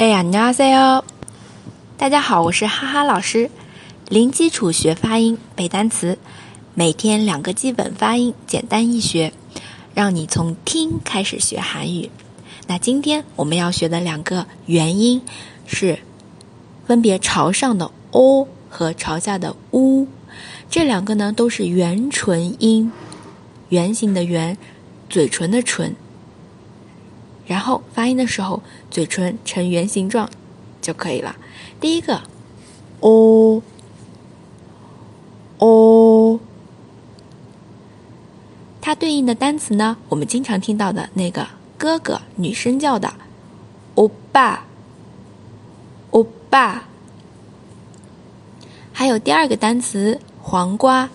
对呀，你好，C 哦。大家好，我是哈哈老师。零基础学发音、背单词，每天两个基本发音，简单易学，让你从听开始学韩语。那今天我们要学的两个元音是分别朝上的 o 和朝下的 u，这两个呢都是圆唇音，圆形的圆，嘴唇的唇。然后发音的时候，嘴唇呈圆形状就可以了。第一个，o o，它对应的单词呢，我们经常听到的那个哥哥，女生叫的欧巴，欧巴。还有第二个单词黄瓜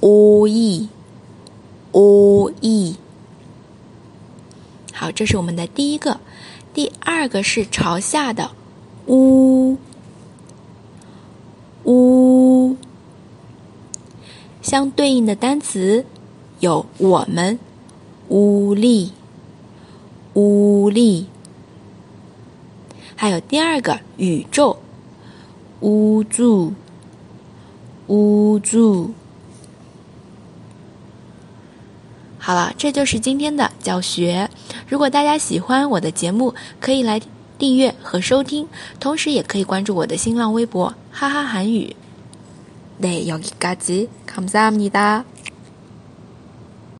，o e o e。好，这是我们的第一个，第二个是朝下的，呜呜，相对应的单词有我们，乌力乌力，还有第二个宇宙，乌助乌助。好了，这就是今天的教学。如果大家喜欢我的节目，可以来订阅和收听，同时也可以关注我的新浪微博“哈哈韩语”。네여기까지감사합니다